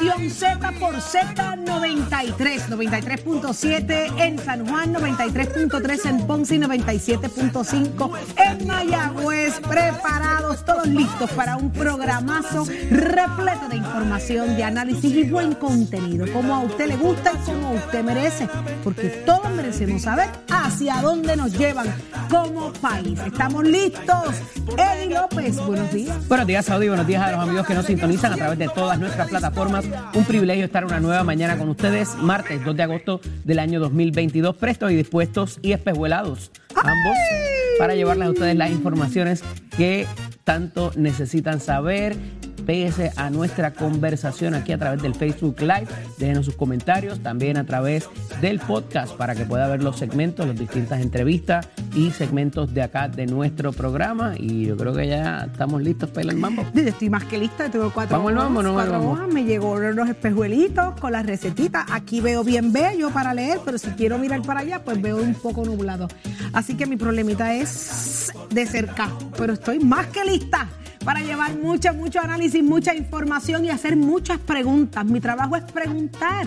Z por Z93, 93.7 en San Juan, 93.3 en Ponce y 97.5 en Mayagüez. Preparados, todos listos para un programazo repleto de información, de análisis y buen contenido, como a usted le gusta y como a usted merece, porque todos merecemos saber hacia dónde nos llevan como país. ¿Estamos listos? Eddie López, buenos días. Buenos días, Saudi. Buenos días a los amigos que nos sintonizan a través de todas nuestras plataformas. Un privilegio estar una nueva mañana con ustedes, martes 2 de agosto del año 2022, prestos y dispuestos y espejuelados, ambos, para llevarles a ustedes las informaciones que tanto necesitan saber. Pese a nuestra conversación aquí a través del Facebook Live, déjenos sus comentarios, también a través del podcast para que pueda ver los segmentos, las distintas entrevistas y segmentos de acá de nuestro programa. Y yo creo que ya estamos listos para el mambo. Yo Estoy más que lista, tengo cuatro Vamos al hojas, mambo, no cuatro vamos. hojas, me llegó los espejuelitos con las recetitas. Aquí veo bien bello para leer, pero si quiero mirar para allá, pues veo un poco nublado. Así que mi problemita es de cerca, pero estoy más que lista para llevar mucho, mucho análisis, mucha información y hacer muchas preguntas. Mi trabajo es preguntar.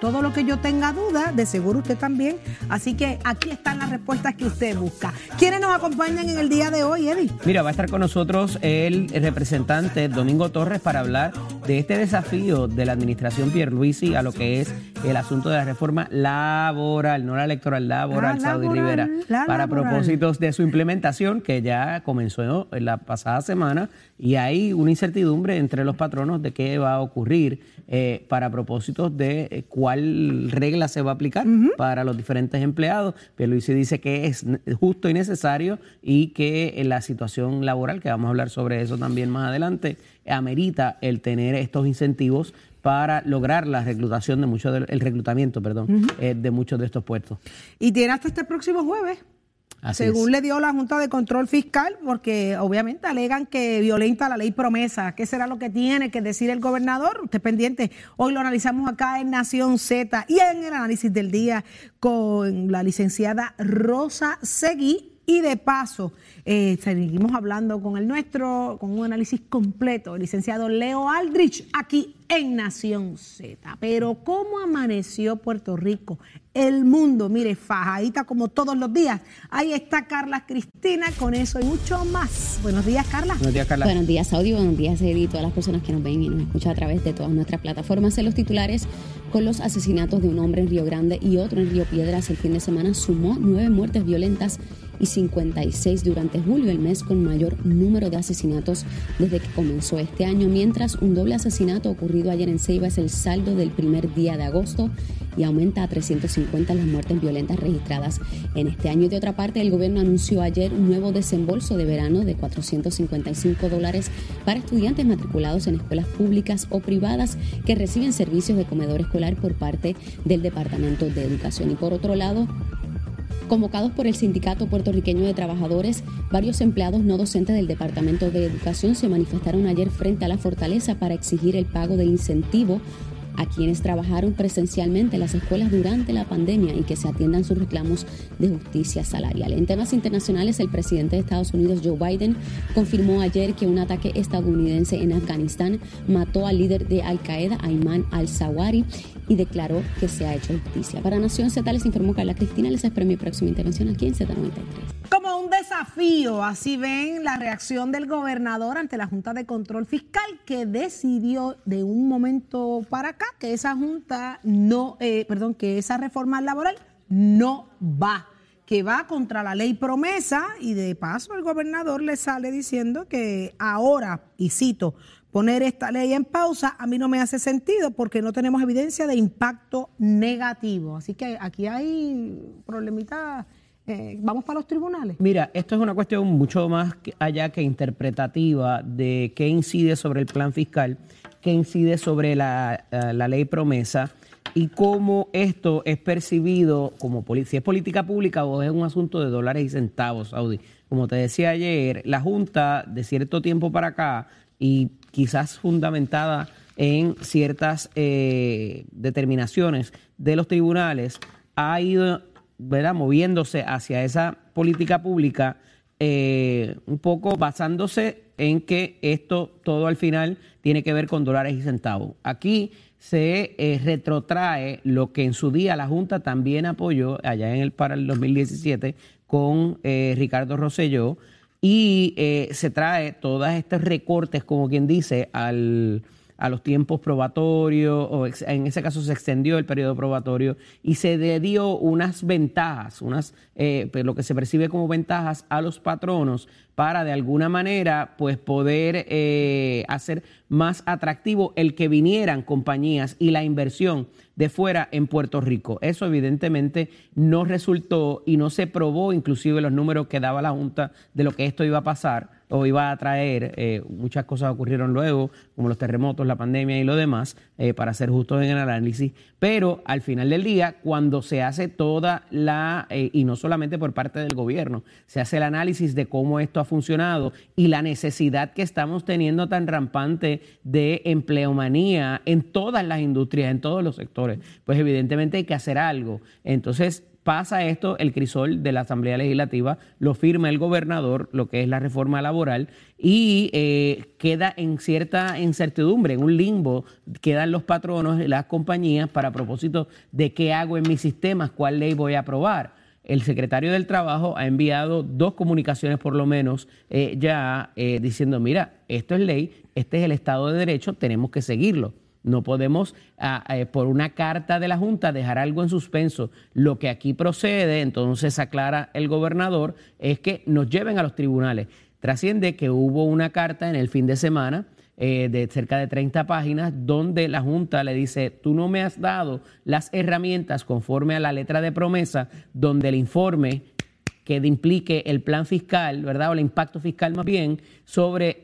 Todo lo que yo tenga duda, de seguro usted también. Así que aquí están las respuestas que usted busca. ¿Quiénes nos acompañan en el día de hoy, Eddie? Mira, va a estar con nosotros el representante Domingo Torres para hablar de este desafío de la administración Pierluisi a lo que es el asunto de la reforma laboral, no la electoral laboral, Ah, Saudi laboral, Rivera, la para laboral. propósitos de su implementación que ya comenzó en la pasada semana y hay una incertidumbre entre los patronos de qué va a ocurrir eh, para propósitos de eh, cuál regla se va a aplicar para los diferentes empleados. Pierluisi dice que es justo y necesario y que en la situación laboral, que vamos a hablar sobre eso también más adelante, amerita el tener estos incentivos para lograr la reclutación de muchos del- el reclutamiento, perdón, eh, de muchos de estos puestos. Y tiene hasta este próximo jueves. Así según es. le dio la Junta de Control Fiscal, porque obviamente alegan que violenta la ley promesa. ¿Qué será lo que tiene que decir el gobernador? Usted pendiente. Hoy lo analizamos acá en Nación Z y en el análisis del día con la licenciada Rosa Seguí. Y de paso, eh, seguimos hablando con el nuestro, con un análisis completo, el licenciado Leo Aldrich, aquí en Nación Z. Pero ¿cómo amaneció Puerto Rico? El mundo, mire, fajadita como todos los días. Ahí está Carla Cristina con eso y mucho más. Buenos días, Carla. Buenos días, Carla. Buenos días, Saudi. Buenos días, Eddie. y todas las personas que nos ven y nos escuchan a través de todas nuestras plataformas. En los titulares, con los asesinatos de un hombre en Río Grande y otro en Río Piedras el fin de semana, sumó nueve muertes violentas y 56 durante julio, el mes con mayor número de asesinatos desde que comenzó este año, mientras un doble asesinato ocurrido ayer en Ceiba es el saldo del primer día de agosto y aumenta a 350 las muertes violentas registradas en este año. De otra parte, el gobierno anunció ayer un nuevo desembolso de verano de 455 dólares para estudiantes matriculados en escuelas públicas o privadas que reciben servicios de comedor escolar por parte del Departamento de Educación. Y por otro lado, Convocados por el Sindicato Puertorriqueño de Trabajadores, varios empleados no docentes del Departamento de Educación se manifestaron ayer frente a la fortaleza para exigir el pago del incentivo a quienes trabajaron presencialmente en las escuelas durante la pandemia y que se atiendan sus reclamos de justicia salarial. En temas internacionales, el presidente de Estados Unidos, Joe Biden, confirmó ayer que un ataque estadounidense en Afganistán mató al líder de Al Qaeda, Ayman al-Zawari, y declaró que se ha hecho justicia. Para Nación Z les informó Carla Cristina. Les espero mi próxima intervención aquí en Z93. Como un desafío, así ven la reacción del gobernador ante la Junta de Control Fiscal que decidió de un momento para acá que esa Junta no, eh, perdón, que esa reforma laboral no va que va contra la ley promesa y de paso el gobernador le sale diciendo que ahora, y cito, poner esta ley en pausa a mí no me hace sentido porque no tenemos evidencia de impacto negativo. Así que aquí hay problemitas. Eh, vamos para los tribunales. Mira, esto es una cuestión mucho más allá que interpretativa de qué incide sobre el plan fiscal, qué incide sobre la, eh, la ley promesa y cómo esto es percibido como si es política pública o es un asunto de dólares y centavos, Saudi. Como te decía ayer, la Junta de cierto tiempo para acá y quizás fundamentada en ciertas eh, determinaciones de los tribunales, ha ido ¿verdad? moviéndose hacia esa política pública eh, un poco basándose en que esto todo al final tiene que ver con dólares y centavos. Aquí se eh, retrotrae lo que en su día la Junta también apoyó allá en el para el 2017 con Ricardo Rosselló y eh, se trae todos estos recortes, como quien dice, al, a los tiempos probatorios, o en ese caso se extendió el periodo probatorio y se le dio unas ventajas, unas, eh, pues, lo que se percibe como ventajas a los patronos para de alguna manera pues poder eh, hacer más atractivo el que vinieran compañías y la inversión de fuera en Puerto Rico. Eso evidentemente no resultó y no se probó inclusive los números que daba la Junta de lo que esto iba a pasar o iba a traer. Eh, muchas cosas ocurrieron luego, como los terremotos, la pandemia y lo demás, eh, para ser justos en el análisis. Pero al final del día, cuando se hace toda la, y no solamente por parte del gobierno, se hace el análisis de cómo esto funcionado y la necesidad que estamos teniendo tan rampante de empleomanía en todas las industrias, en todos los sectores, pues evidentemente hay que hacer algo. Entonces, pasa esto, el crisol de la Asamblea Legislativa, lo firma el gobernador, lo que es la reforma laboral, y eh, queda en cierta incertidumbre, en un limbo, quedan los patronos, las compañías, para propósito de qué hago en mis sistemas, cuál ley voy a aprobar. El secretario del Trabajo ha enviado dos comunicaciones por lo menos eh, ya eh, diciendo, mira, esto es ley, este es el Estado de Derecho, tenemos que seguirlo. No podemos, ah, eh, por una carta de la Junta, dejar algo en suspenso. Lo que aquí procede, entonces aclara el gobernador, es que nos lleven a los tribunales. Trasciende que hubo una carta en el fin de semana eh, de cerca de 30 páginas donde la Junta le dice, tú no me has dado las herramientas conforme a la letra de promesa, donde el informe que implique el plan fiscal, ¿verdad? O el impacto fiscal más bien sobre,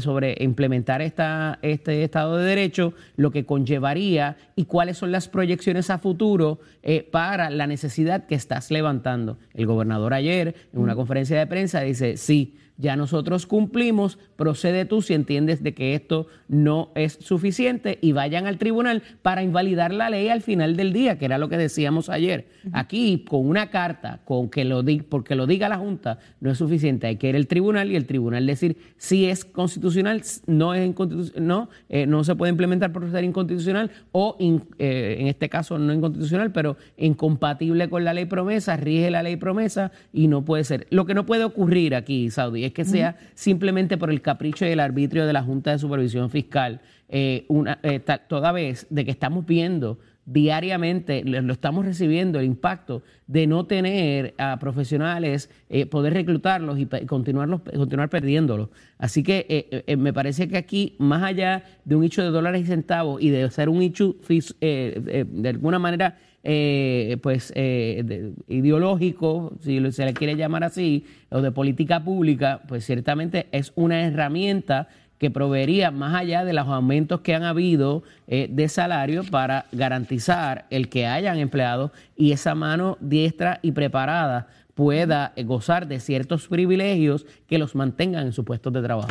sobre implementar esta, este Estado de Derecho, lo que conllevaría y cuáles son las proyecciones a futuro eh, para la necesidad que estás levantando. El gobernador ayer, en una conferencia de prensa, dice, sí, ya nosotros cumplimos, procede tú si entiendes de que esto no es suficiente y vayan al tribunal para invalidar la ley al final del día, que era lo que decíamos ayer. Aquí, con una carta, con que lo porque lo diga la Junta, no es suficiente, hay que ir al tribunal y el tribunal decir si es constitucional, no es no, eh, no se puede implementar por ser inconstitucional o eh, en este caso no inconstitucional, pero incompatible con la ley promesa, rige la ley promesa y no puede ser. Lo que no puede ocurrir aquí, Saudi, que sea simplemente por el capricho y el arbitrio de la Junta de Supervisión Fiscal, eh, una, eh, toda vez de que estamos viendo diariamente, lo estamos recibiendo el impacto de no tener a profesionales, eh, poder reclutarlos y continuarlos, continuar perdiéndolos. Así que me parece que aquí, más allá de un hecho de dólares y centavos y de ser un hecho de alguna manera eh, pues eh, ideológico, si se le quiere llamar así, o de política pública, pues ciertamente es una herramienta que proveería más allá de los aumentos que han habido eh, de salario para garantizar el que hayan empleados y esa mano diestra y preparada pueda gozar de ciertos privilegios que los mantengan en sus puestos de trabajo.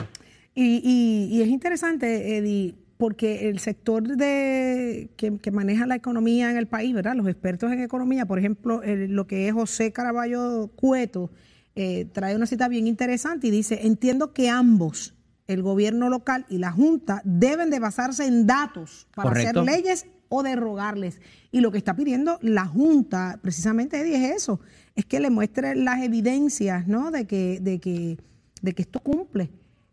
Y, y es interesante, Eddie porque el sector de que, que maneja la economía en el país, ¿verdad? Los expertos en economía, por ejemplo, el- lo que es José Caraballo Cueto, eh, trae una cita bien interesante y dice, entiendo que ambos, el gobierno local y la Junta, deben de basarse en datos para Correcto. hacer leyes o derrogarles. Y lo que está pidiendo la Junta, precisamente, Eddie, es eso, es que le muestre las evidencias, ¿no? De que, de que, de que esto cumple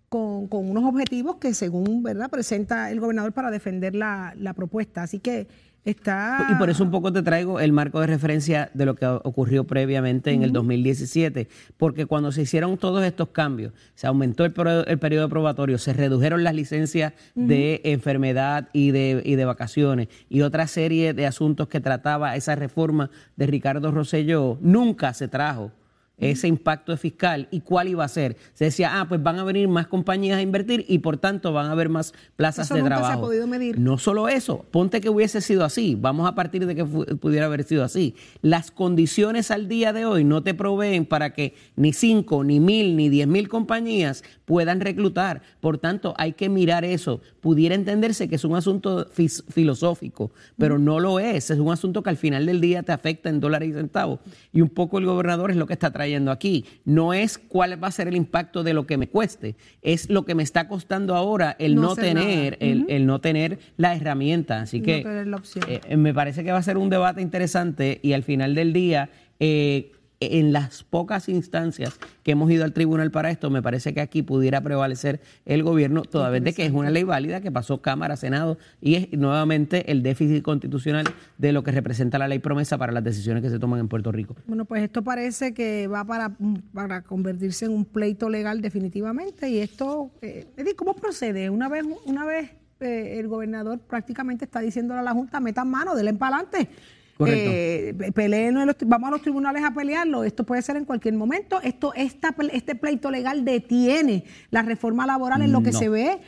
con, con unos objetivos que según, ¿verdad?, presenta el gobernador para defender la, la propuesta. Así que está... Y por eso un poco te traigo el marco de referencia de lo que ocurrió previamente en el 2017, porque cuando se hicieron todos estos cambios, se aumentó el, el periodo probatorio, se redujeron las licencias de enfermedad y de, y de vacaciones y otra serie de asuntos que trataba esa reforma de Ricardo Rosselló, nunca se trajo ese impacto fiscal y cuál iba a ser. Se decía, ah, pues van a venir más compañías a invertir y por tanto van a haber más plazas Eso de nunca se ha trabajo. podido medir. No solo eso, ponte que hubiese sido así, vamos a partir de que pudiera haber sido así. Las condiciones al día de hoy no te proveen para que ni cinco, ni mil, ni diez mil compañías puedan reclutar. Por tanto, hay que mirar eso. Pudiera entenderse que es un asunto filosófico, pero no lo es. Es un asunto que al final del día te afecta en dólares y centavos. Y un poco el gobernador es lo que está trayendo aquí. No es cuál va a ser el impacto de lo que me cueste, es lo que me está costando ahora el No tener, el, el no tener la herramienta. Así que la eh, eh, me parece que va a ser un debate interesante y al final del día, eh, en las pocas instancias que hemos ido al tribunal para esto, me parece que aquí pudiera prevalecer el gobierno, toda vez de que es una ley válida que pasó Cámara, Senado y es nuevamente el déficit constitucional de lo que representa la ley promesa para las decisiones que se toman en Puerto Rico. Bueno, pues esto parece que va para, para convertirse en un pleito legal definitivamente. Y esto, eh, ¿cómo procede? Una vez, una vez eh, el gobernador prácticamente está diciéndole a la Junta, metan mano, denle para adelante. Correcto. Eh, peleen en los- vamos a los tribunales a pelearlo. Esto puede ser en cualquier momento. Esto, esta, este pleito legal detiene la reforma laboral en lo que No. se ve.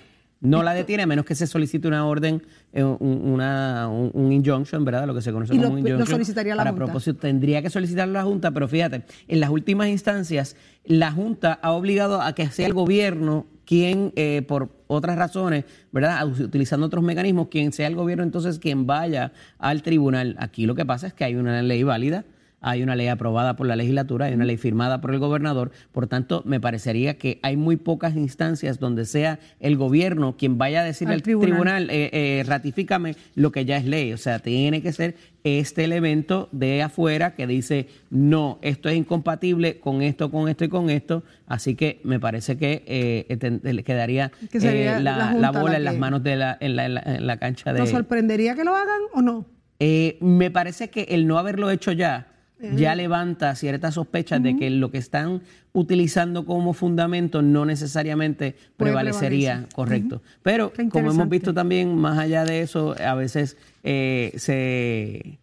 No la detiene a menos que se solicite una orden, eh, un, una, un, un injunction, ¿verdad? Lo que se conoce Y como lo- un lo injunction. solicitaría la para Junta. propósito, tendría que solicitarlo a la Junta, pero fíjate, en las últimas instancias, la Junta ha obligado a que sea el gobierno quien, eh, por otras razones, ¿verdad? Utilizando otros mecanismos, quien sea el gobierno entonces quien vaya al tribunal. Aquí lo que pasa es que hay una ley válida. Hay una ley aprobada por la legislatura, hay una ley firmada por el gobernador, por tanto, me parecería que hay muy pocas instancias donde sea el gobierno quien vaya a decirle Al al tribunal. tribunal, eh, eh, ratifícame lo que ya es ley. O sea, tiene que ser este elemento de afuera que dice, no, esto es incompatible con esto, con esto y con esto. Así que me parece que eh, quedaría Que eh, la la, Junta la bola la en las manos de la, en, la, en la- en la cancha de... ¿Nos sorprendería que lo hagan o no? Me parece que el no haberlo hecho ya ya levanta ciertas sospechas de que lo que están utilizando como fundamento no necesariamente prevalecería, prevalecer. correcto. Pero como hemos visto también, más allá de eso, a veces eh, se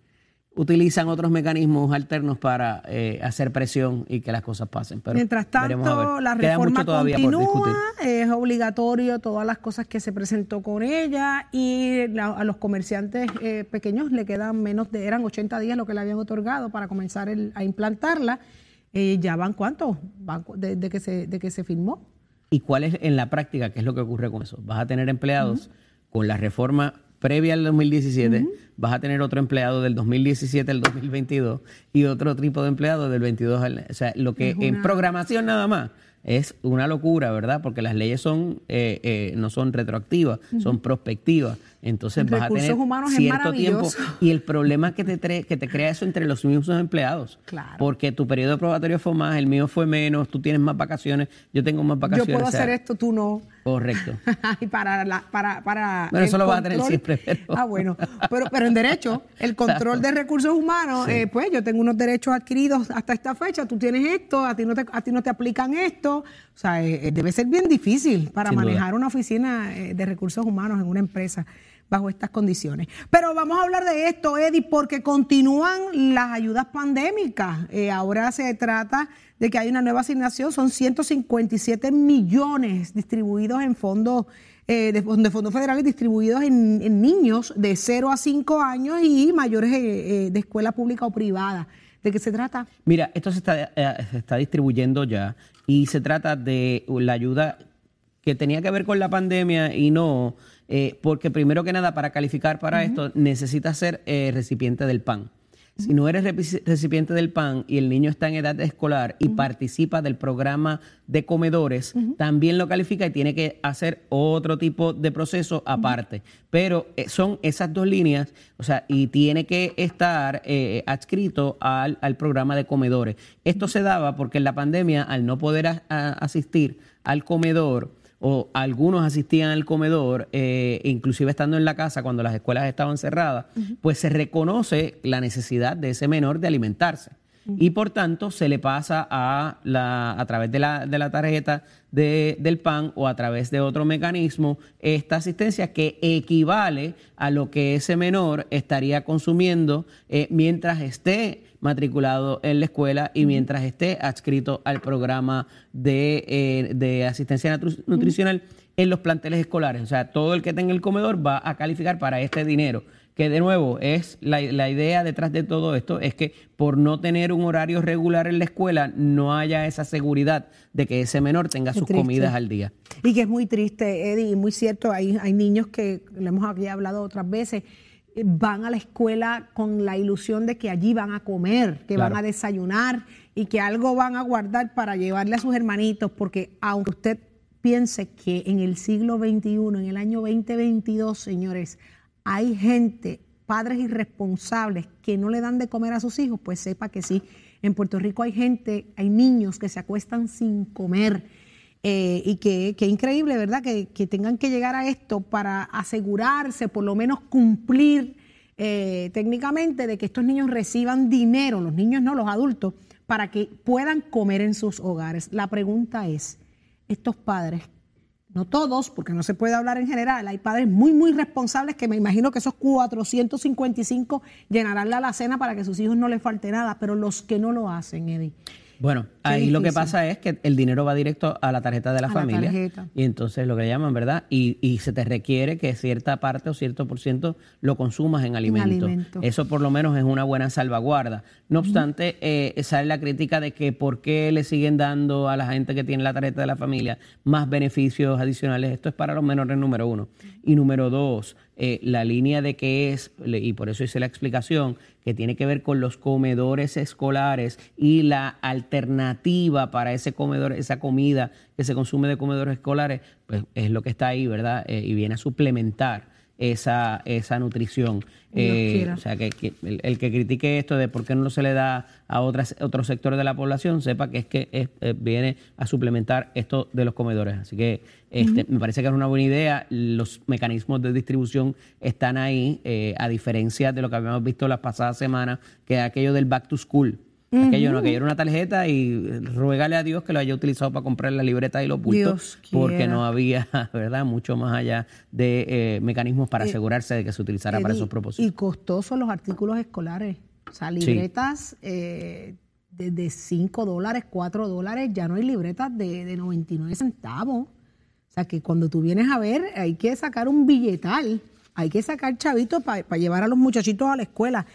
utilizan otros mecanismos alternos para eh, hacer presión y que las cosas pasen. Pero Mientras tanto, la reforma continúa, es obligatorio todas las cosas que se presentó con ella y la- a los comerciantes eh, pequeños le quedan menos de, eran 80 días lo que le habían otorgado para comenzar el- a implantarla. Eh, ya van cuántos, van cu- de, de que se, de que se firmó. ¿Y cuál es en la práctica qué es lo que ocurre con eso? Vas a tener empleados con la reforma previa al 2017, vas a tener otro empleado del 2017 al 2022 y otro tipo de empleado del 22 al... O sea, lo que en programación nada más es una locura, ¿verdad? Porque las leyes son eh, eh, no son retroactivas, son prospectivas. Entonces En vas a tener humanos es cierto tiempo y el problema que te, que te crea eso entre los mismos empleados. Claro. Porque tu periodo probatorio fue más, el mío fue menos, tú tienes más vacaciones, yo tengo más Yo vacaciones. puedo o sea, hacer esto, tú no. Correcto. y para la, para, para Bueno, eso lo vas a tener siempre, pero- Ah, bueno. Pero, pero en derecho, el control de recursos humanos, Sí. eh, pues yo tengo unos derechos adquiridos hasta esta fecha, tú tienes esto, a ti no te, a ti no te aplican esto. O sea, eh, eh, debe ser bien difícil para Sin duda. manejar una oficina eh, de recursos humanos en una empresa bajo estas condiciones. Pero vamos a hablar de esto, Eddie, porque continúan las ayudas pandémicas. Eh, ahora se trata de que hay una nueva asignación, son 157 millones distribuidos en fondos eh, de, de fondos federales distribuidos en, en niños de 0 a 5 años y mayores eh, de escuela pública o privada. ¿De qué se trata? Mira, esto se está, se está distribuyendo ya y se trata de la ayuda que tenía que ver con la pandemia y no, eh, porque primero que nada, para calificar para esto, necesitas ser eh, recipiente del PAN. Si no eres recipiente del PAN y el niño está en edad escolar y participa del programa de comedores, también lo califica y tiene que hacer otro tipo de proceso aparte. Pero eh, son esas dos líneas, o sea, y tiene que estar eh, adscrito al, al programa de comedores. Esto se daba porque en la pandemia, al no poder a- a- asistir al comedor, o algunos asistían al comedor, eh, inclusive estando en la casa cuando las escuelas estaban cerradas, pues se reconoce la necesidad de ese menor de alimentarse. Y por tanto se le pasa a, la, a través de la, de la tarjeta de- del PAN o a través de otro mecanismo esta asistencia que equivale a lo que ese menor estaría consumiendo eh, mientras esté matriculado en la escuela y mientras esté adscrito al programa de, eh, de asistencia nutri- nutricional en los planteles escolares. O sea, todo el que tenga el comedor va a calificar para este dinero. Que de nuevo es la, la idea detrás de todo esto, es que por no tener un horario regular en la escuela no haya esa seguridad de que ese menor tenga sus triste. comidas al día. Y que es muy triste, Eddie, y muy cierto, hay, hay niños que, lo hemos aquí hablado otras veces, eh, van a la escuela con la ilusión de que allí van a comer, que Claro. van a desayunar y que algo van a guardar para llevarle a sus hermanitos, porque aunque usted piense que en el siglo XXI, en el año 2022, señores, hay gente, padres irresponsables que no le dan de comer a sus hijos, pues sepa que sí. En Puerto Rico hay gente, hay niños que se acuestan sin comer. Eh, y que, que increíble, ¿verdad? Que, que tengan que llegar a esto para asegurarse, por lo menos cumplir eh, técnicamente, de que estos niños reciban dinero, los niños no, los adultos, para que puedan comer en sus hogares. La pregunta es, estos padres, no todos, porque no se puede hablar en general, hay padres muy, muy responsables que me imagino que esos 455 llenarán la alacena para que sus hijos no les falte nada, pero los que no lo hacen, Eddie. Bueno, ahí lo que pasa es que el dinero va directo a la tarjeta de la A familia. Y entonces lo que llaman, ¿verdad? Y, y se te requiere que cierta parte o cierto por ciento lo consumas en alimentos. alimento. Eso por lo menos es una buena salvaguarda. No obstante, eh, sale la crítica de que por qué le siguen dando a la gente que tiene la tarjeta de la familia más beneficios adicionales. Esto es para los menores, número uno. Y número dos, eh, la línea de que es, y por eso hice la explicación, que tiene que ver con los comedores escolares y la alternativa para ese comedor, esa comida que se consume de comedores escolares, pues es lo que está ahí, ¿verdad? Eh, y viene a suplementar esa, esa nutrición. Eh, o sea, que, que el, el que critique esto de por qué no se le da a otras, otro sector de la población, sepa que es que es- eh, viene a suplementar esto de los comedores. Así que este, me parece que es una buena idea. Los mecanismos de distribución están ahí, eh, a diferencia de lo que habíamos visto las pasadas semanas, que es aquello del back to school. Aquello no, aquello era una tarjeta y eh, ruégale a Dios que lo haya utilizado para comprar las libretas y los bultos, porque no había, ¿verdad?, mucho más allá de eh, mecanismos para asegurarse de que se utilizara para esos propósitos. Y costosos los artículos escolares. O sea, libretas eh, de, de 5 dólares, 4 dólares, ya no hay libretas de, de 99 centavos. O sea, que cuando tú vienes a ver, hay que sacar un billetal, hay que sacar chavitos para llevar a los muchachitos a la escuela.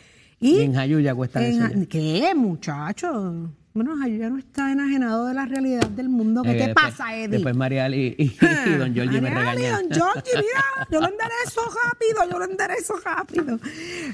Y, Y en Jayuya cuesta en eso ya. ¿Qué, muchacho? Bueno, Jayuya no está enajenado de la realidad del mundo. ¿Qué Eh, te después- pasa, Eddie? Después Marial y, y- y don Giorgi me regañan. Don Giorgi, mira, yo lo enderezo rápido, yo lo enderezo rápido.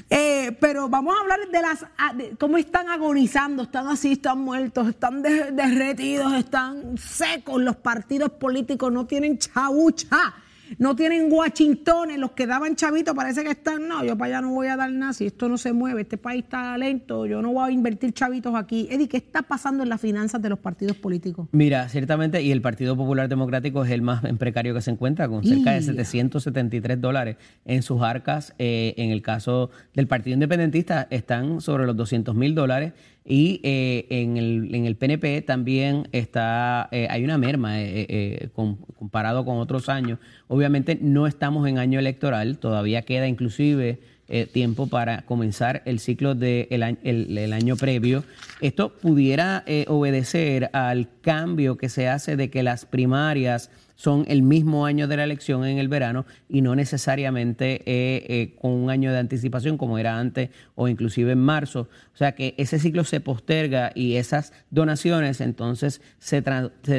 Eh, pero vamos a hablar de las a- de cómo están agonizando, están así, están muertos, están de- derretidos, están secos los partidos políticos, no tienen chabucha. No tienen guachintones, los que daban chavitos parece que están, no, yo para allá no voy a dar nada, si esto no se mueve, este país está lento, yo no voy a invertir chavitos aquí. Eddie, ¿qué está pasando en las finanzas de los partidos políticos? Mira, ciertamente, y el Partido Popular Democrático es el más en precario que se encuentra, con cerca de Y- 773 dólares en sus arcas. Eh, en el caso del Partido Independentista, están sobre los 200 mil dólares. Y eh, en, el, en el PNP también está, eh, hay una merma eh, eh, con- comparado con otros años. Obviamente no estamos en año electoral, todavía queda inclusive eh, tiempo para comenzar el ciclo del de el, año previo. Esto pudiera eh, obedecer al cambio que se hace de que las primarias son el mismo año de la elección en el verano y no necesariamente eh, eh, con un año de anticipación como era antes o inclusive en marzo. O sea que ese ciclo se posterga y esas donaciones entonces se,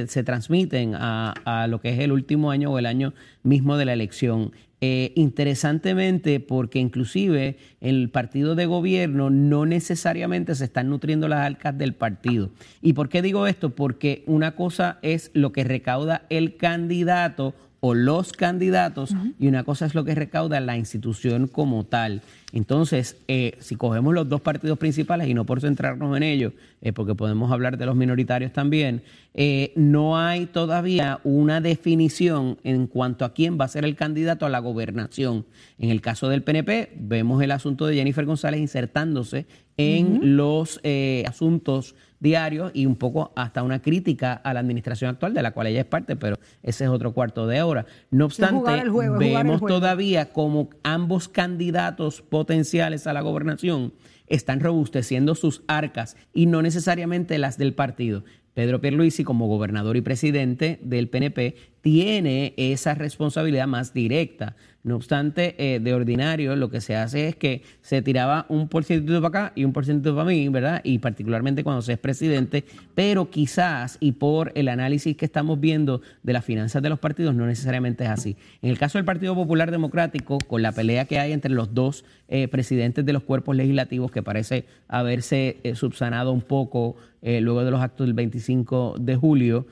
se, transmiten a, a lo que es el último año o el año mismo de la elección. Eh, interesantemente, porque inclusive el partido de gobierno no necesariamente se están nutriendo las arcas del partido. ¿Y por qué digo esto? Porque una cosa es lo que recauda el candidato o los candidatos y una cosa es lo que recauda la institución como tal. Entonces, eh, si cogemos los dos partidos principales y no por centrarnos en ellos, eh, porque podemos hablar de los minoritarios también, eh, no hay todavía una definición en cuanto a quién va a ser el candidato a la gobernación. En el caso del PNP, vemos el asunto de Jennifer González insertándose en los asuntos diarios y un poco hasta una crítica a la administración actual, de la cual ella es parte, pero ese es otro cuarto de hora. No obstante, vemos todavía como ambos candidatos potenciales a la gobernación están robusteciendo sus arcas y no necesariamente las del partido. Pedro Pierluisi, como gobernador y presidente del PNP, tiene esa responsabilidad más directa no obstante, eh, de ordinario lo que se hace es que se tiraba un por ciento para acá y un por ciento para mí, ¿verdad? Y particularmente cuando se es presidente, pero quizás y por el análisis que estamos viendo de las finanzas de los partidos no necesariamente es así. En el caso del Partido Popular Democrático, con la pelea que hay entre los dos eh, presidentes de los cuerpos legislativos que parece haberse eh, subsanado un poco luego de los actos del 25 de julio,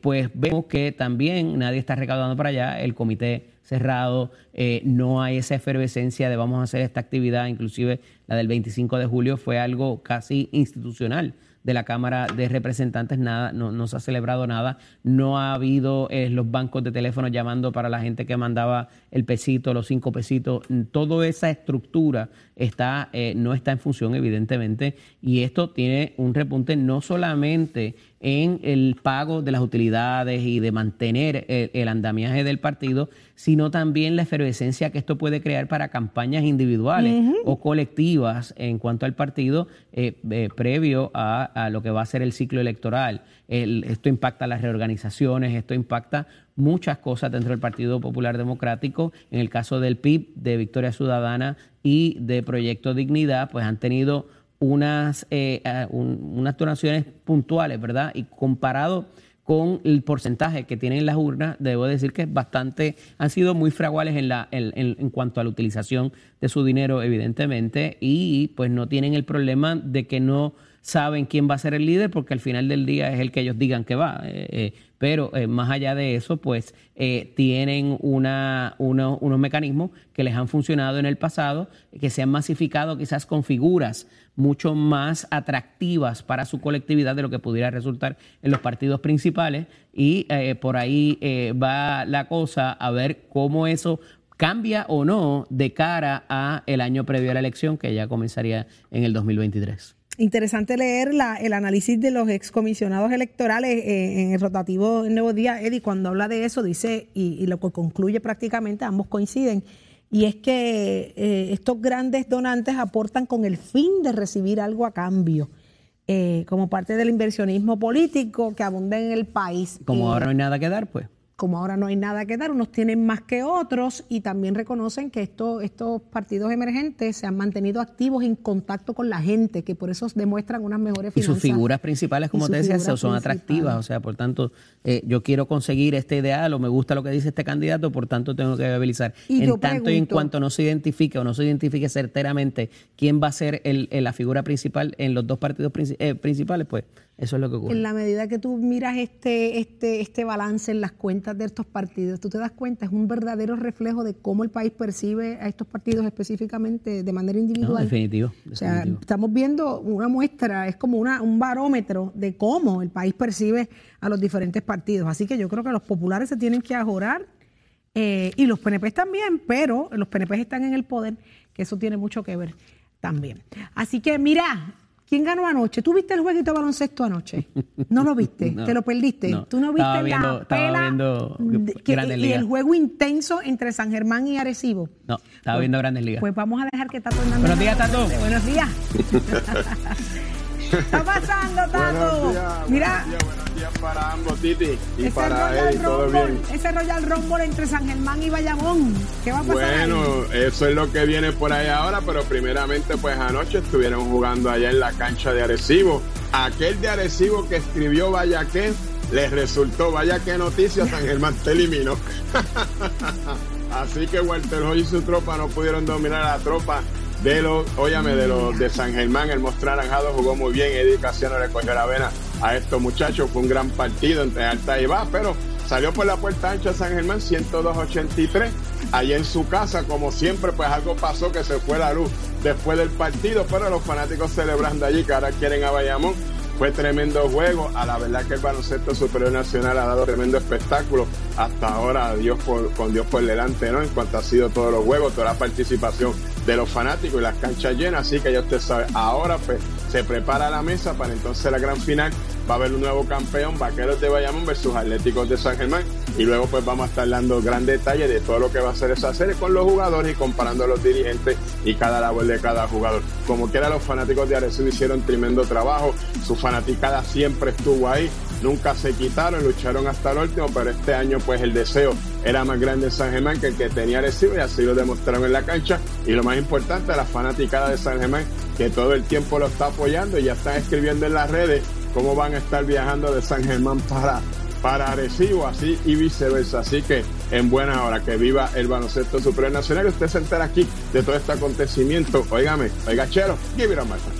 pues vemos que también nadie está recaudando para allá, el comité cerrado, eh, no hay esa efervescencia de vamos a hacer esta actividad, inclusive la del 25 de julio fue algo casi institucional de la Cámara de Representantes, nada, no, no se ha celebrado nada, no ha habido eh, los bancos de teléfono llamando para la gente que mandaba el pesito, los cinco pesitos, toda esa estructura está, eh, no está en función evidentemente y esto tiene un repunte no solamente en el pago de las utilidades y de mantener el, andamiaje del partido, sino también la efervescencia que esto puede crear para campañas individuales o colectivas en cuanto al partido eh, eh, previo a, lo que va a ser el ciclo electoral. esto impacta las reorganizaciones, esto impacta muchas cosas dentro del Partido Popular Democrático. En el caso del PIB, de Victoria Ciudadana y de Proyecto Dignidad, pues han tenido unas, eh, unas donaciones puntuales, ¿verdad? Y comparado con el porcentaje que tienen las urnas, debo decir que es bastante, han sido muy fraguales en, la, en, en, cuanto a la utilización de su dinero, evidentemente, y pues no tienen el problema de que no saben quién va a ser el líder, porque al final del día es el que ellos digan que va. Eh, eh, pero eh, más allá de eso, pues eh, tienen una, unos mecanismos que les han funcionado en el pasado, que se han masificado quizás con figuras mucho más atractivas para su colectividad de lo que pudiera resultar en los partidos principales y por ahí va la cosa a ver cómo eso cambia o no de cara a el año previo a la elección que ya comenzaría en el 2023 interesante leer la, el análisis de los excomisionados electorales eh, en el rotativo en Nuevo Día. Eddie, cuando habla de eso, dice, y, lo que concluye prácticamente, ambos coinciden, y es que eh, estos grandes donantes aportan con el fin de recibir algo a cambio. Eh, como parte del inversionismo político que abunda en el país. Como ahora no hay nada que dar, pues como ahora no hay nada que dar, unos tienen más que otros y también reconocen que estos, estos partidos emergentes se han mantenido activos en contacto con la gente, que por eso demuestran unas mejores finanzas. Y sus figuras principales, como te decía, son atractivas, o sea, por tanto, eh, yo quiero conseguir este ideal o me gusta lo que dice este candidato, por tanto tengo que viabilizar. en tanto y en cuanto no se identifique o no se identifique certeramente quién va a ser el, la figura principal en los dos partidos eh, principales, pues eso es lo que ocurre. En la medida que tú miras este, este, este balance en las cuentas de estos partidos, tú te das cuenta, es un verdadero reflejo de cómo el país percibe a estos partidos específicamente de manera individual. definitivo, O sea, estamos viendo una muestra, es como una, un barómetro de cómo el país percibe a los diferentes partidos. Así que yo creo que los populares se tienen que ajorar eh, y los PNP también, pero los PNP están en el poder, que eso tiene mucho que ver también. Así que mira, ¿Quién ganó anoche? ¿Tú viste el jueguito de baloncesto anoche? ¿No lo viste? No, ¿Te lo perdiste? no. ¿Tú no viste viendo- la pela viendo que- y el juego intenso entre San Germán y Arecibo? No, estaba viendo Grandes Ligas. Pues vamos a dejar que Tato Hernández. Buenos días, Tato. Buenos días. ¿Qué está pasando, Tato? Días, Mira, buenos días, buenos días para ambos, Titi. Y ese para Royal Eddie, todo Rumble, bien. ese Royal Rumble entre San Germán y Bayamón. ¿Qué va a pasar Bueno, ahí? eso es lo que viene por ahí ahora, pero primeramente, pues anoche estuvieron jugando allá en la cancha de Arecibo. Aquel de Arecibo que escribió Vaya que les resultó, vaya qué noticia, San Germán te eliminó. Así que Walter Hoy y su tropa no pudieron dominar a la tropa de los, óyame, de los de San Germán. El Monstruo Naranjado jugó muy bien. Eddie Casiano le cogió la vena a estos muchachos. Fue un gran partido entre alta y baja, pero salió por la puerta ancha San Germán 102-83. Allí en su casa, como siempre, pues algo pasó que se fue la luz después del partido, pero los fanáticos celebrando allí que ahora quieren a Bayamón. Fue tremendo juego. A la verdad que el baloncesto superior nacional ha dado tremendo espectáculo. Hasta ahora, Dios por, con Dios por delante, ¿no? En cuanto ha sido todos los juegos, toda la participación de los fanáticos y las canchas llenas. Así que ya usted sabe, ahora pues se prepara la mesa para entonces la gran final. Va a haber un nuevo campeón, Vaqueros de Bayamón versus Atléticos de San Germán. Y luego pues vamos a estar dando gran detalle de todo lo que va a ser esa serie con los jugadores y comparando a los dirigentes y cada labor de cada jugador. Como quiera, los fanáticos de Arecibo hicieron tremendo trabajo. Su fanaticada siempre estuvo ahí. Nunca se quitaron, lucharon hasta el último, pero este año pues el deseo era más grande en San Germán que el que tenía Arecibo y así lo demostraron en la cancha. Y lo más importante, la fanaticada de San Germán que todo el tiempo lo está apoyando y ya están escribiendo en las redes cómo van a estar viajando de San Germán para, para Arecibo, así y viceversa. Así que en buena hora que viva el baloncesto superior nacional. Usted se entera aquí de todo este acontecimiento. Óigame, oiga, chero, give it a.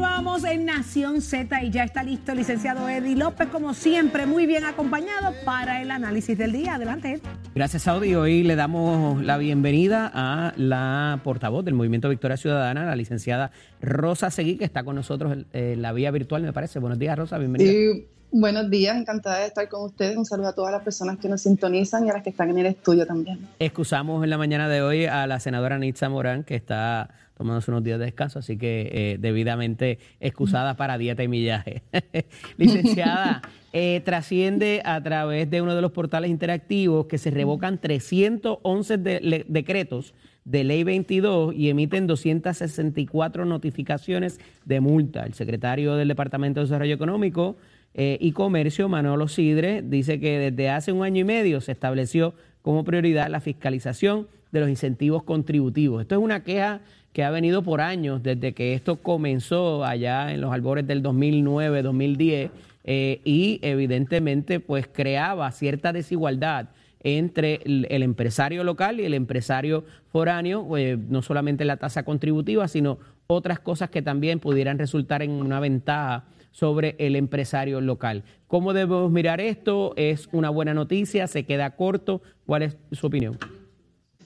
Continuamos en Nación Z y ya está listo el licenciado Eddie López, como siempre, muy bien acompañado para el análisis del día. Adelante. Gracias, Saudi. Hoy le damos la bienvenida a la portavoz del Movimiento Victoria Ciudadana, la licenciada Rosa Seguí, que está con nosotros en, en la vía virtual, me parece. Buenos días, Rosa, bienvenida. Sí, buenos días, encantada de estar con ustedes. Un saludo a todas las personas que nos sintonizan y a las que están en el estudio también. Excusamos en la mañana de hoy a la senadora Nitza Morán, que está tomándose unos días de descanso, así que eh, debidamente excusada para dieta y millaje. Licenciada, eh, trasciende a través de uno de los portales interactivos que se revocan 311 de- le- decretos de ley 22 y emiten 264 notificaciones de multa. El secretario del Departamento de Desarrollo Económico eh, y Comercio, Manolo Sidre, dice que desde hace un año y medio se estableció como prioridad la fiscalización de los incentivos contributivos. Esto es una queja que ha venido por años, desde que esto comenzó allá en los albores del 2009, 2010, eh, y evidentemente pues creaba cierta desigualdad entre el, empresario local y el empresario foráneo, eh, no solamente la tasa contributiva, sino otras cosas que también pudieran resultar en una ventaja sobre el empresario local. ¿Cómo debemos mirar esto? ¿Es una buena noticia? ¿Se queda corto? ¿Cuál es su opinión?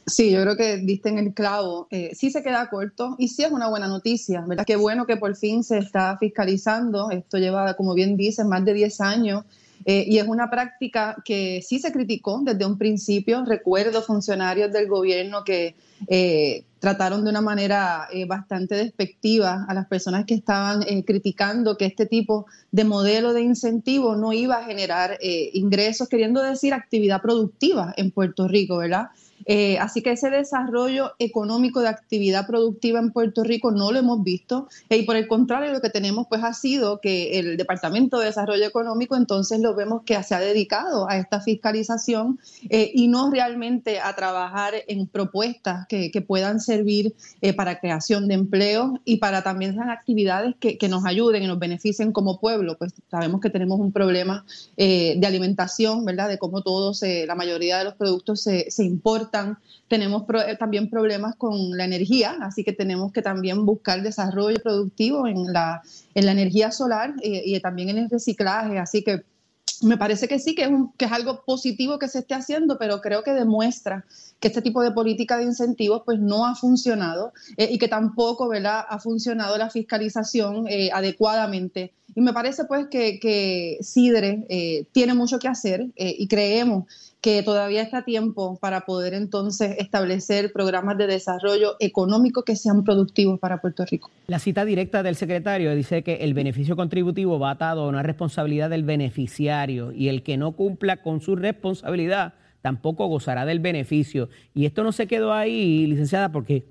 Sí, yo creo que diste en el clavo. Eh, sí se queda corto y sí es una buena noticia, ¿verdad? Qué bueno que por fin se está fiscalizando. Esto lleva, como bien dices, más de 10 años eh, y es una práctica que sí se criticó desde un principio. Recuerdo funcionarios del gobierno que eh, trataron de una manera bastante despectiva a las personas que estaban criticando que este tipo de modelo de incentivo no iba a generar ingresos, queriendo decir actividad productiva en Puerto Rico, ¿verdad? Eh, así que ese desarrollo económico de actividad productiva en Puerto Rico no lo hemos visto eh, y por el contrario lo que tenemos pues ha sido que el Departamento de Desarrollo Económico entonces lo vemos que se ha dedicado a esta fiscalización eh, y no realmente a trabajar en propuestas que, que puedan servir eh, para creación de empleo y para también esas actividades que, que, nos ayuden y nos beneficien como pueblo. Pues sabemos que tenemos un problema eh, de alimentación, ¿verdad? De cómo todos, la mayoría de los productos se, se importan. Tenemos pro, también problemas con la energía, así que tenemos que también buscar desarrollo productivo en la, en la energía solar y, y también en el reciclaje. Así que me parece que sí, que es, un, que es algo positivo que se esté haciendo, pero creo que demuestra que este tipo de política de incentivos pues no ha funcionado eh, y que tampoco ¿verdad? ha funcionado la fiscalización eh, adecuadamente. Y me parece pues que, que CIDRE eh, tiene mucho que hacer y creemos que todavía está tiempo para poder entonces establecer programas de desarrollo económico que sean productivos para Puerto Rico. La cita directa del secretario dice que el beneficio contributivo va atado a una responsabilidad del beneficiario y el que no cumpla con su responsabilidad tampoco gozará del beneficio. Y esto no se quedó ahí, licenciada, porque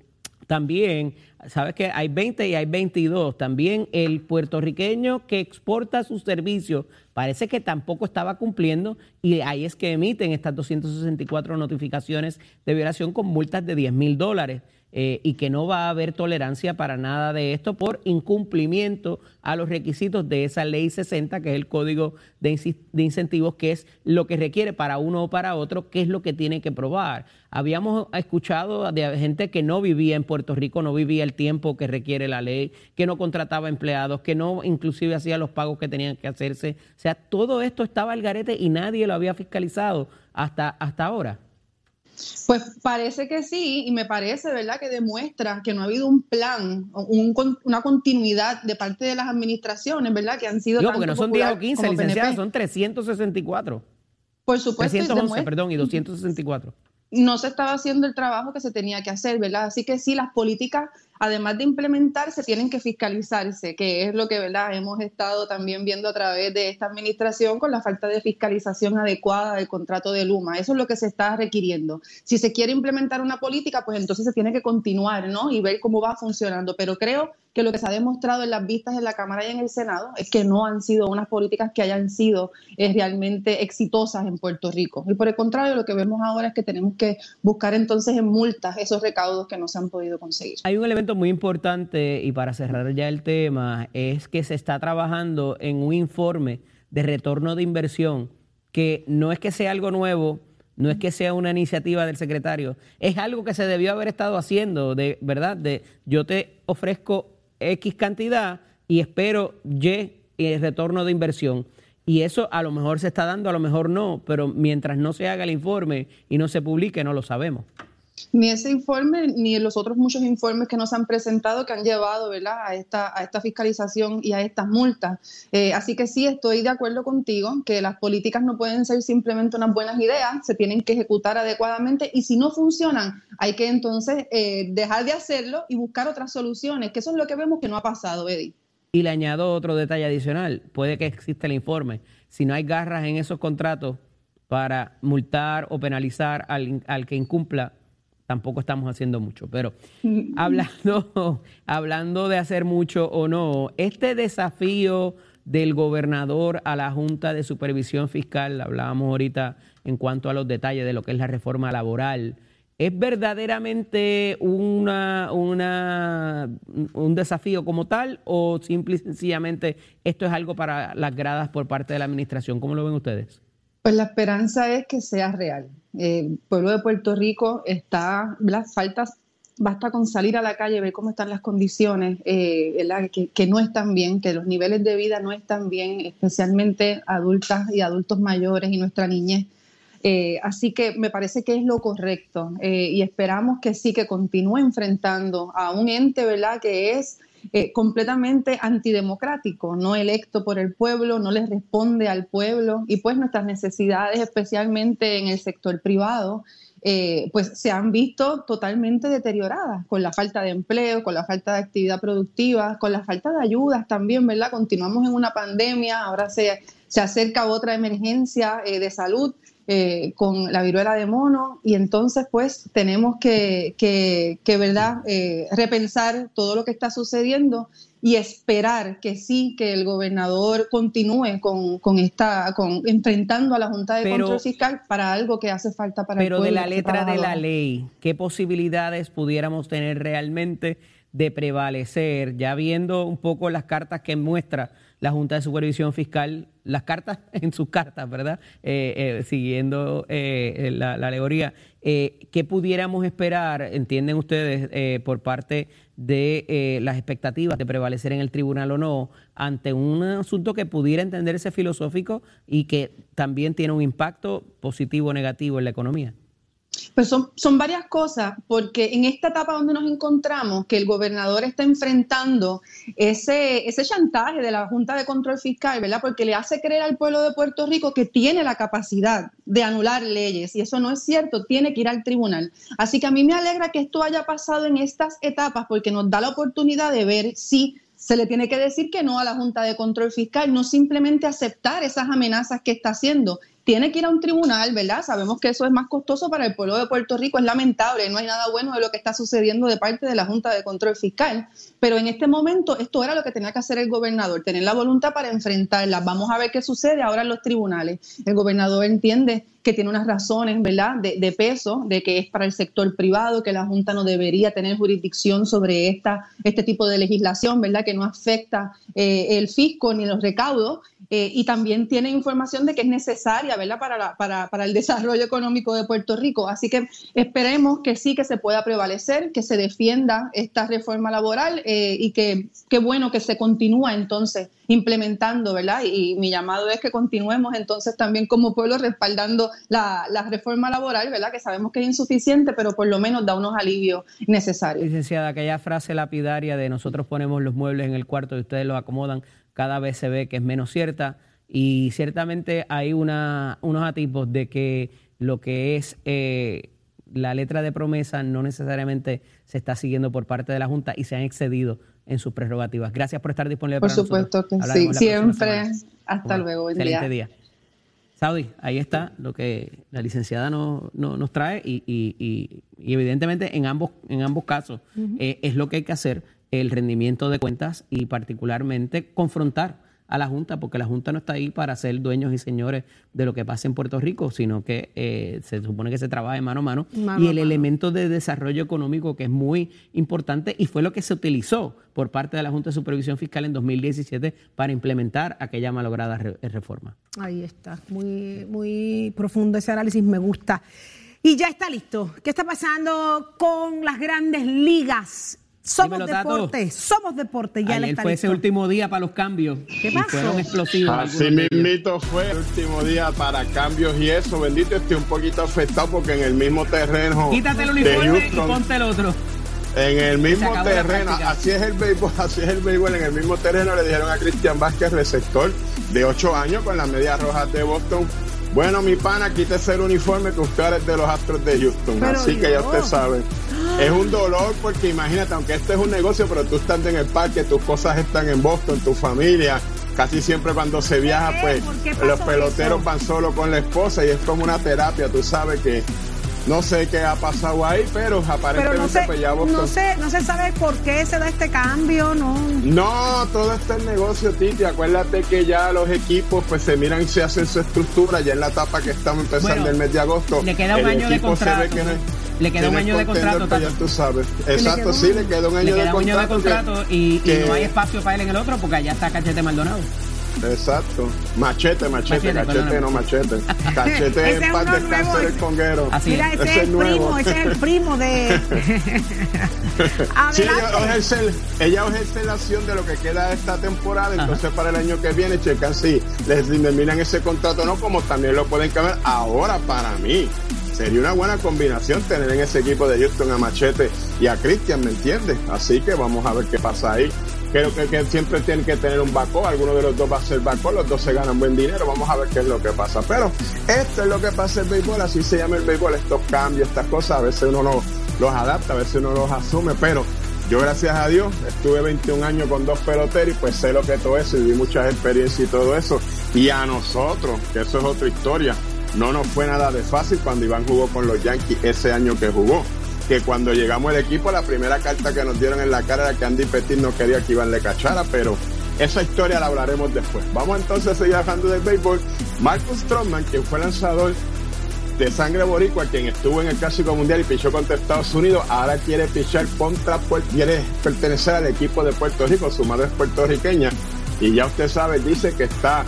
también, sabes que hay 20 y hay 22, también el puertorriqueño que exporta sus servicios parece que tampoco estaba cumpliendo y ahí es que emiten estas 264 notificaciones de violación con multas de 10 mil dólares. Eh, y que no va a haber tolerancia para nada de esto por incumplimiento a los requisitos de esa ley 60, que es el código de, incentivos, que es lo que requiere para uno o para otro, qué es lo que tiene que probar. Habíamos escuchado de gente que no vivía en Puerto Rico, no vivía el tiempo que requiere la ley, que no contrataba empleados, que no inclusive hacía los pagos que tenían que hacerse. O sea, todo esto estaba al garete y nadie lo había fiscalizado hasta, hasta ahora. Pues parece que sí, y me parece, ¿verdad?, que demuestra que no ha habido un plan, una continuidad de parte de las administraciones, ¿verdad?, que han sido. No, porque no son 10 o 15, licenciadas, son 364. Por supuesto. 311, perdón, y 264 no se estaba haciendo el trabajo que se tenía que hacer, ¿verdad? Así que sí, las políticas, además de implementarse, tienen que fiscalizarse, que es lo que, ¿verdad? Hemos estado también viendo a través de esta administración con la falta de fiscalización adecuada del contrato de Luma. Eso es lo que se está requiriendo. Si se quiere implementar una política, pues entonces se tiene que continuar, ¿no? Y ver cómo va funcionando. Pero creo que lo que se ha demostrado en las vistas en la Cámara y en el Senado es que no han sido unas políticas que hayan sido eh, realmente exitosas en Puerto Rico. Y por el contrario, lo que vemos ahora es que tenemos que buscar entonces en multas esos recaudos que no se han podido conseguir. Hay un elemento muy importante y para cerrar ya el tema es que se está trabajando en un informe de retorno de inversión que no es que sea algo nuevo, no es que sea una iniciativa del secretario, es algo que se debió haber estado haciendo, de verdad, de yo te ofrezco X cantidad y espero Y retorno de inversión. Y eso a lo mejor se está dando, a lo mejor no, pero mientras no se haga el informe y no se publique, no lo sabemos ni ese informe ni los otros muchos informes que nos han presentado que han llevado ¿verdad? A, esta, a esta fiscalización y a estas multas. Eh, así que sí, estoy de acuerdo contigo que las políticas no pueden ser simplemente unas buenas ideas, se tienen que ejecutar adecuadamente y si no funcionan, hay que entonces eh, dejar de hacerlo y buscar otras soluciones, que eso es lo que vemos que no ha pasado, Eddie. Y le añado otro detalle adicional, puede que exista el informe, si no hay garras en esos contratos para multar o penalizar al, al que incumpla tampoco estamos haciendo mucho. Pero hablando, hablando de hacer mucho o no, este desafío del gobernador a la Junta de Supervisión Fiscal, hablábamos ahorita en cuanto a los detalles de lo que es la reforma laboral, ¿es verdaderamente una, una, un desafío como tal o simple y sencillamente esto es algo para las gradas por parte de la administración? ¿Cómo lo ven ustedes? Pues la esperanza es que sea real. Eh, pueblo de Puerto Rico está, las faltas, basta con salir a la calle, ver cómo están las condiciones, eh, que, no están bien, que los niveles de vida no están bien, especialmente adultas y adultos mayores y nuestra niñez. Eh, así que me parece que es lo correcto y esperamos que sí, que continúe enfrentando a un ente, ¿verdad?, que es eh, completamente antidemocrático, no electo por el pueblo, no le responde al pueblo y pues nuestras necesidades, especialmente en el sector privado, eh, pues se han visto totalmente deterioradas con la falta de empleo, con la falta de actividad productiva, con la falta de ayudas también, ¿verdad? Continuamos en una pandemia, ahora se, se acerca otra emergencia eh, de salud eh, con la viruela de mono y entonces pues tenemos que, que, ¿verdad? Eh, repensar todo lo que está sucediendo y esperar que sí, que el gobernador continúe con, con esta, con enfrentando a la Junta de Control Fiscal para algo que hace falta para pero el Pero de la letra de la ley, ¿qué posibilidades pudiéramos tener realmente de prevalecer? Ya viendo un poco las cartas que muestra la Junta de Supervisión Fiscal, las cartas en sus cartas, ¿verdad? Eh, eh, siguiendo eh, la, la, alegoría, ¿qué pudiéramos esperar, entienden ustedes, por parte de las expectativas de prevalecer en el tribunal o no, ante un asunto que pudiera entenderse filosófico y que también tiene un impacto positivo o negativo en la economía? Pues son, varias cosas, porque en esta etapa donde nos encontramos, que el gobernador está enfrentando ese, ese chantaje de la Junta de Control Fiscal, ¿verdad? Porque le hace creer al pueblo de Puerto Rico que tiene la capacidad de anular leyes, y eso no es cierto, tiene que ir al tribunal. Así que a mí me alegra que esto haya pasado en estas etapas, porque nos da la oportunidad de ver si se le tiene que decir que no a la Junta de Control Fiscal, no simplemente aceptar esas amenazas que está haciendo tiene que ir a un tribunal, ¿verdad? Sabemos que eso es más costoso para el pueblo de Puerto Rico, es lamentable, no hay nada bueno de lo que está sucediendo de parte de la Junta de Control Fiscal, pero en este momento esto era lo que tenía que hacer el gobernador, tener la voluntad para enfrentarla. Vamos a ver qué sucede ahora en los tribunales. El gobernador entiende que tiene unas razones, ¿verdad?, de, peso, de que es para el sector privado, que la Junta no debería tener jurisdicción sobre esta, este tipo de legislación, ¿verdad?, que no afecta eh, el fisco ni los recaudos, eh, y también tiene información de que es necesaria, ¿verdad?, para, para, para, el desarrollo económico de Puerto Rico. Así que esperemos que sí, que se pueda prevalecer, que se defienda esta reforma laboral eh, y que qué bueno que se continúa entonces implementando, ¿verdad? Y, mi llamado es que continuemos entonces también como pueblo respaldando la, reforma laboral, ¿verdad? Que sabemos que es insuficiente, pero por lo menos da unos alivios necesarios. Licenciada, aquella frase lapidaria de nosotros ponemos los muebles en el cuarto y ustedes los acomodan, cada vez se ve que es menos cierta y ciertamente hay una, unos atisbos de que lo que es... Eh, la letra de promesa no necesariamente se está siguiendo por parte de la Junta y se han excedido en sus prerrogativas. Gracias por estar disponible por supuesto que sí, siempre. Hasta luego, buen excelente día. Saudi, ahí está lo que la licenciada nos, nos trae y, y, y, evidentemente en ambos, en ambos casos eh, es lo que hay que hacer, el rendimiento de cuentas y particularmente confrontar a la Junta, porque la Junta no está ahí para ser dueños y señores de lo que pasa en Puerto Rico, sino que eh, se supone que se trabaja mano a mano. y el elemento de desarrollo económico que es muy importante y fue lo que se utilizó por parte de la Junta de Supervisión Fiscal en 2017 para implementar aquella malograda reforma. Ahí está, muy, muy profundo ese análisis, me gusta. Y ya está listo. ¿Qué está pasando con las grandes ligas somos deporte, somos deporte. Ya Ayer fue ese último día para los cambios. ¿Qué pasó? fueron explosivos. Así mismito fue el último día para cambios y eso. Bendito, estoy un poquito afectado porque en el mismo terreno. Quítate el uniforme y ponte el otro. En el mismo terreno, así es el béisbol, así es el béisbol, en el mismo terreno le dijeron a Cristian Vázquez, receptor de 8 años con las medias rojas de Boston, bueno, mi pana, quítese el uniforme que usted es de los Astros de Houston. Así que ya usted sabe. Es un dolor porque imagínate, aunque este es un negocio, pero tú estás en el parque, tus cosas están en Boston, tu familia. Casi siempre cuando se viaja, pues los peloteros van solo con la esposa y es como una terapia, tú sabes que no sé qué ha pasado ahí, pero aparentemente no se, pues ya Boston... no, sé, no se sabe por qué se da este cambio, ¿no? No, todo está en negocio, Titi. Acuérdate que ya los equipos pues se miran y se hacen su estructura ya en la etapa que estamos empezando el mes de agosto. Le queda un año de contrato. le queda un año de contrato. Ya tú sabes. Exacto, sí, le queda un año, de, contrato y, y, no hay espacio para él en el otro porque allá está Cachete Maldonado. Exacto. Machete, machete, cachete, no machete. Cachete es paz descanso el conguero. Así Mira, ese, es el primo, ese es el primo de. sí, ella ejerce, ella ejerce la acción de lo que queda de esta temporada, entonces para el año que viene checan si les terminan ese contrato no, como también lo pueden cambiar. Ahora, para mí, sería una buena combinación tener en ese equipo de Houston a Machete y a Christian, ¿me entiendes? Así que vamos a ver qué pasa ahí. Creo que, siempre tienen que tener un bacó, alguno de los dos va a ser bacó, los dos se ganan buen dinero, vamos a ver qué es lo que pasa. Pero esto es lo que pasa en el béisbol, así se llama el béisbol, estos cambios, estas cosas, a veces uno no, los adapta, a veces uno los asume, pero yo gracias a Dios estuve 21 años con dos peloteros y pues sé lo que es todo eso y vi muchas experiencias y todo eso. Y a nosotros, que eso es otra historia, no nos fue nada de fácil cuando Iván jugó con los Yankees ese año que jugó que cuando llegamos al equipo, la primera carta que nos dieron en la cara era que Andy Petit no quería que Iván le cachara, pero esa historia la hablaremos después. Vamos entonces a seguir hablando del béisbol. Marcus Stroman, quien fue lanzador de sangre boricua, quien estuvo en el Clásico Mundial y pichó contra Estados Unidos, ahora quiere pichar contra, quiere pertenecer al equipo de Puerto Rico, su madre es puertorriqueña. y ya usted sabe, dice que está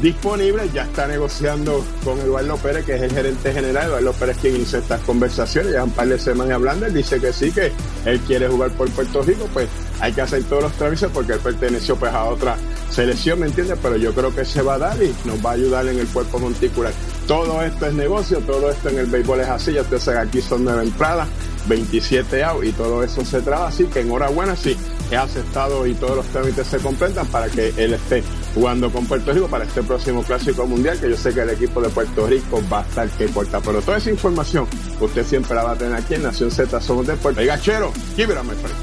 disponible, ya está negociando con Eduardo Pérez, que es el gerente general, Eduardo Pérez quien inició estas conversaciones, ya un par de semanas hablando, él dice que sí, que él quiere jugar por Puerto Rico, pues hay que hacer todos los trámites porque él perteneció pues a otra selección, ¿me entiende? Pero yo creo que se va a dar y nos va a ayudar en el cuerpo monticular. Todo esto es negocio, todo esto en el béisbol es así, ya ustedes saben, aquí son nueve entradas, 27 out y todo eso se traba así que enhorabuena, sí, he aceptado y todos los trámites se completan para que él esté jugando con Puerto Rico para este próximo Clásico Mundial, que yo sé que el equipo de Puerto Rico va a estar que corta. Pero toda esa información usted siempre la va a tener aquí en Nación Z Somos Deportes. Y gachero,